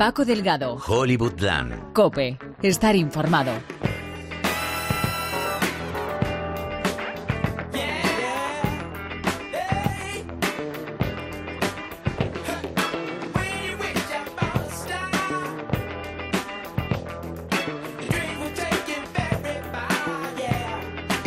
Paco Delgado. Hollywoodland. Cope. Estar informado.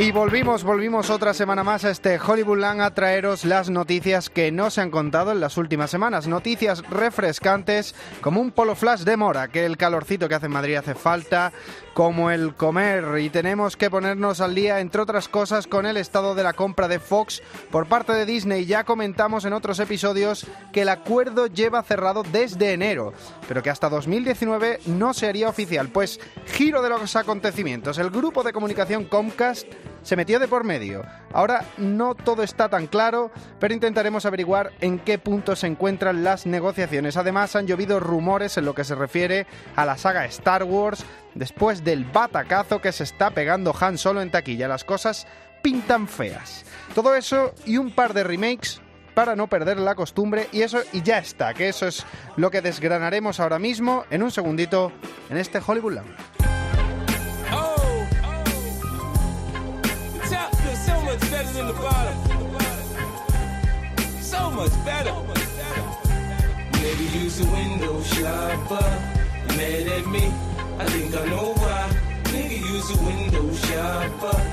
Y volvimos, volvimos otra semana más a este Hollywoodland a traeros las noticias que no se han contado en las últimas semanas. Noticias refrescantes como un polo flash de mora, que el calorcito que hace en Madrid hace falta, como el comer. Y tenemos que ponernos al día, entre otras cosas, con el estado de la compra de Fox por parte de Disney. Ya comentamos en otros episodios que el acuerdo lleva cerrado desde enero, pero que hasta 2019 no se haría oficial. Pues giro de los acontecimientos. El grupo de comunicación Comcast se metió de por medio. Ahora no todo está tan claro, pero intentaremos averiguar en qué punto se encuentran las negociaciones. Además, han llovido rumores en lo que se refiere a la saga Star Wars después del batacazo que se está pegando Han Solo en taquilla. Las cosas pintan feas. Todo eso y un par de remakes para no perder la costumbre y eso y ya está, que eso es lo que desgranaremos ahora mismo en un segundito en este Hollywood Lounge.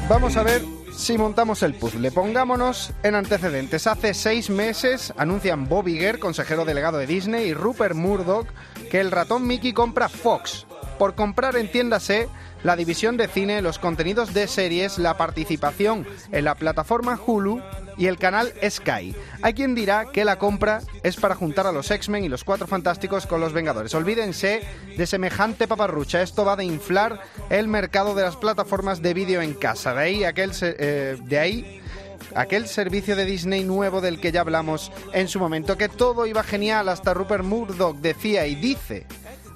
Vamos a ver si montamos el puzzle. Pongámonos en antecedentes. Hace seis meses anuncian Bob Iger, consejero delegado de Disney, y Rupert Murdoch que el ratón Mickey compra Fox. Por comprar, entiéndase, la división de cine, los contenidos de series, la participación en la plataforma Hulu y el canal Sky. Hay quien dirá que la compra es para juntar a los X-Men y los Cuatro Fantásticos con los Vengadores. Olvídense de semejante paparrucha. Esto va de inflar el mercado de las plataformas de vídeo en casa. De ahí aquel eh, de ahí aquel servicio de Disney nuevo del que ya hablamos en su momento, que todo iba genial, hasta Rupert Murdoch decía y dice,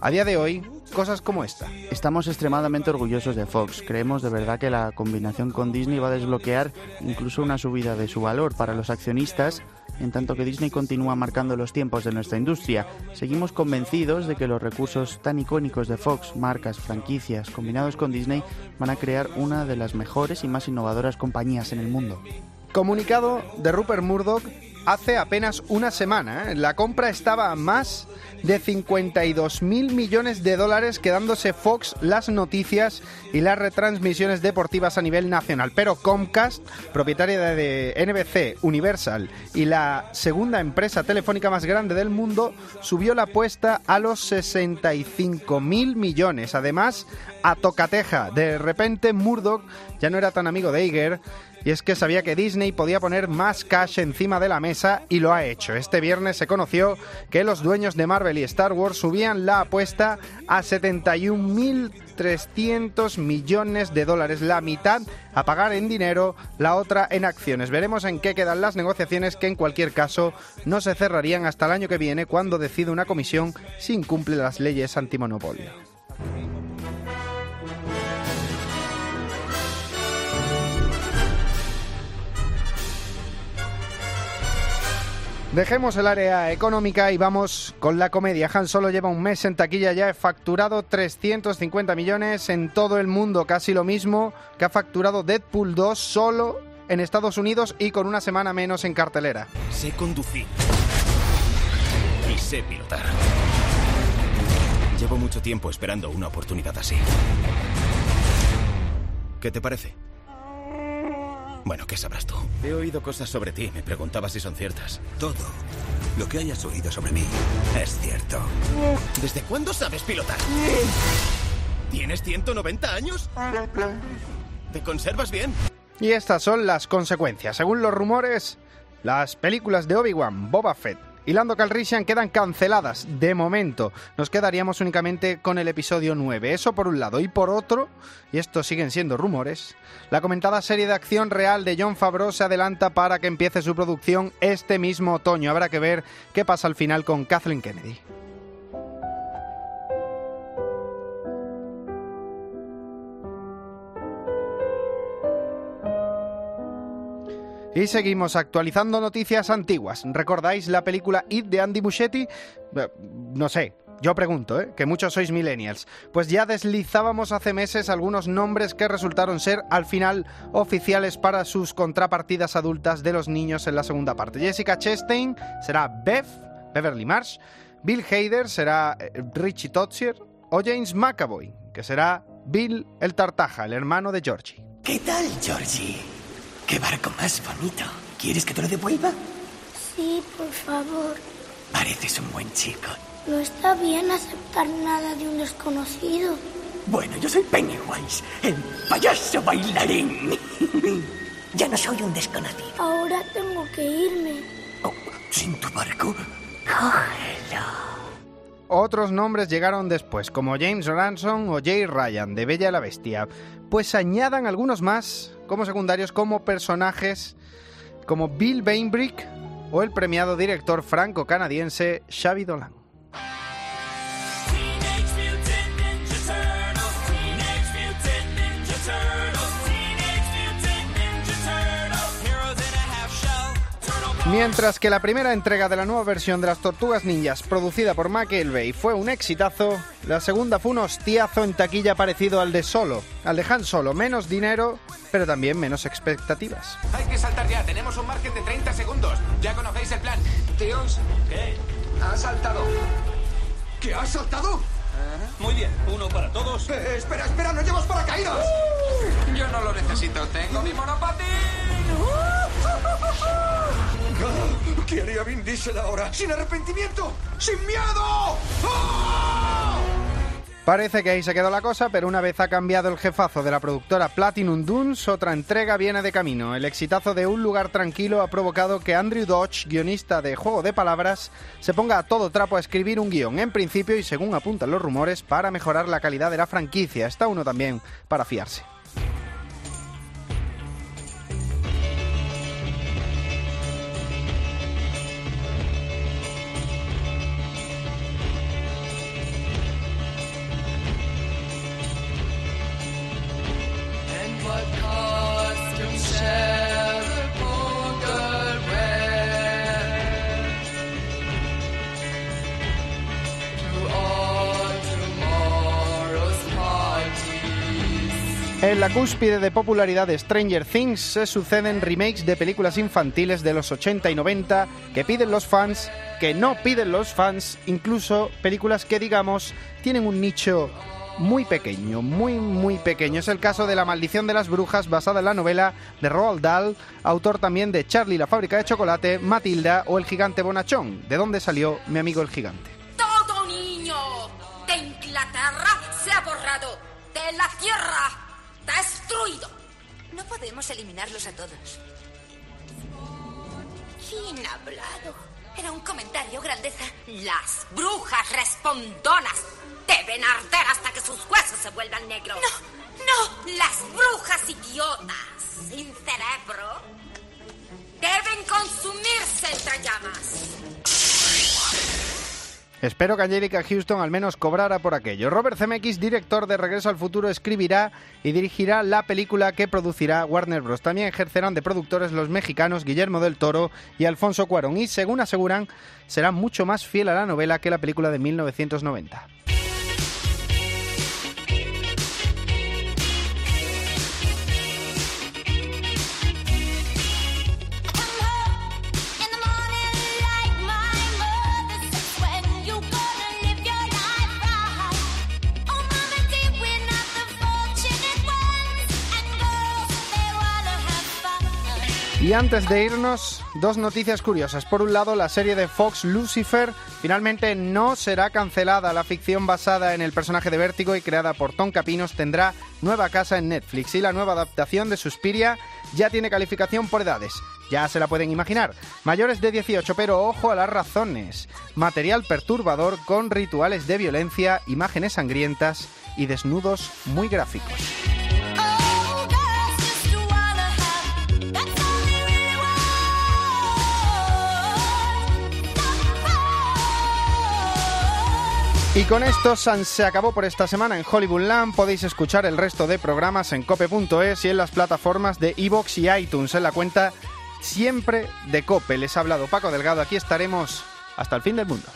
a día de hoy, cosas como esta. Estamos extremadamente orgullosos de Fox. Creemos de verdad que la combinación con Disney va a desbloquear incluso una subida de su valor para los accionistas. En tanto que Disney continúa marcando los tiempos de nuestra industria, seguimos convencidos de que los recursos tan icónicos de Fox, marcas, franquicias, combinados con Disney, van a crear una de las mejores y más innovadoras compañías en el mundo. Comunicado de Rupert Murdoch hace apenas una semana. ¿eh? La compra estaba a más de 52 mil millones de dólares, quedándose Fox las noticias y las retransmisiones deportivas a nivel nacional. Pero Comcast, propietaria de NBC, Universal y la segunda empresa telefónica más grande del mundo, subió la apuesta a los 65 mil millones. Además, a tocateja, de repente Murdoch ya no era tan amigo de Iger y es que sabía que Disney podía poner más cash encima de la mesa y lo ha hecho. Este viernes se conoció que los dueños de Marvel y Star Wars subían la apuesta a 71.300 millones de dólares, la mitad a pagar en dinero, la otra en acciones. Veremos en qué quedan las negociaciones que en cualquier caso no se cerrarían hasta el año que viene cuando decide una comisión si incumple las leyes antimonopolio. Dejemos el área económica y vamos con la comedia. Han solo lleva un mes en taquilla ya, he facturado 350 millones en todo el mundo, casi lo mismo que ha facturado Deadpool 2 solo en Estados Unidos y con una semana menos en cartelera. Sé conducir y sé pilotar. Llevo mucho tiempo esperando una oportunidad así. ¿Qué te parece? Bueno, ¿qué sabrás tú? He oído cosas sobre ti. Me preguntaba si son ciertas. Todo lo que hayas oído sobre mí es cierto. ¿Desde cuándo sabes pilotar? ¿Tienes 190 años? ¿Te conservas bien? Y estas son las consecuencias. Según los rumores, las películas de Obi-Wan, Boba Fett y Lando Calrissian quedan canceladas de momento. Nos quedaríamos únicamente con el episodio 9. Eso por un lado. Y por otro, y estos siguen siendo rumores, la comentada serie de acción real de John Favreau se adelanta para que empiece su producción este mismo otoño. Habrá que ver qué pasa al final con Kathleen Kennedy. Y seguimos actualizando noticias antiguas. ¿Recordáis la película It de Andy Muschietti? Eh, no sé, Yo pregunto, ¿eh? que muchos sois millennials. Pues ya deslizábamos hace meses algunos nombres que resultaron ser al final oficiales para sus contrapartidas adultas de los niños en la segunda parte. Jessica Chastain será Bev, Beverly Marsh, Bill Hader será eh, Richie Totsier o James McAvoy, que será Bill el Tartaja, el hermano de Georgie. ¿Qué tal, Georgie? ¿Qué barco más bonito? ¿Quieres que te lo devuelva? Sí, por favor. Pareces un buen chico. No está bien aceptar nada de un desconocido. Bueno, yo soy Pennywise, el payaso bailarín. ya no soy un desconocido. Ahora tengo que irme. Oh, ¿Sin tu barco? Cógelo. Otros nombres llegaron después, como James Ransom o Jay Ryan, de Bella la Bestia. Pues añadan algunos más como secundarios como personajes como Bill Bainbrick o el premiado director franco-canadiense Xavi Dolan. Mientras que la primera entrega de la nueva versión de las Tortugas Ninjas, producida por McElvey, fue un exitazo, la segunda fue un hostiazo en taquilla parecido al de Solo, al de Han Solo, menos dinero, pero también menos expectativas. Hay que saltar ya, tenemos un margen de 30 segundos. Ya conocéis el plan. Tíos, ¿qué? Ha saltado. ¿Qué has saltado? Muy bien, uno para todos. Eh, espera, espera, no llevas paracaídas. Yo no lo necesito, tengo mi monopatín. ¿Qué haría Vin ahora? ¡Sin arrepentimiento! ¡Sin miedo! ¡Ah! Parece que ahí se quedó la cosa, pero una vez ha cambiado el jefazo de la productora Platinum Dunes, otra entrega viene de camino. El exitazo de Un lugar tranquilo ha provocado que Andrew Dodge, guionista de Juego de Palabras, se ponga a todo trapo a escribir un guion, en principio y según apuntan los rumores, para mejorar la calidad de la franquicia. Está uno también para fiarse. En la cúspide de popularidad de Stranger Things se suceden remakes de películas infantiles de los 80 y 90 que piden los fans, que no piden los fans, incluso películas que digamos tienen un nicho muy pequeño, muy muy pequeño. Es el caso de La maldición de las brujas basada en la novela de Roald Dahl, autor también de Charlie la fábrica de chocolate, Matilda o El gigante bonachón, de donde salió mi amigo el gigante. No podemos eliminarlos a todos. ¿Quién ha hablado? Era un comentario, grandeza. Las brujas respondonas deben arder hasta que sus huesos se vuelvan negros. No, no. Las brujas idiotas, sin cerebro, deben consumirse entre llamas. Espero que Angelica Houston al menos cobrara por aquello. Robert Zemeckis, director de Regreso al Futuro, escribirá y dirigirá la película que producirá Warner Bros. También ejercerán de productores los mexicanos Guillermo del Toro y Alfonso Cuarón y, según aseguran, será mucho más fiel a la novela que la película de 1990. Y antes de irnos, dos noticias curiosas. Por un lado, la serie de Fox Lucifer finalmente no será cancelada. La ficción basada en el personaje de Vértigo y creada por Tom Capinos tendrá nueva casa en Netflix y la nueva adaptación de Suspiria ya tiene calificación por edades. Ya se la pueden imaginar. Mayores de 18, pero ojo a las razones. Material perturbador con rituales de violencia, imágenes sangrientas y desnudos muy gráficos. Y con esto se acabó por esta semana en Hollywoodland. Podéis escuchar el resto de programas en cope.es y en las plataformas de iVoox y iTunes en la cuenta siempre de Cope. Les ha hablado Paco Delgado. Aquí estaremos hasta el fin del mundo.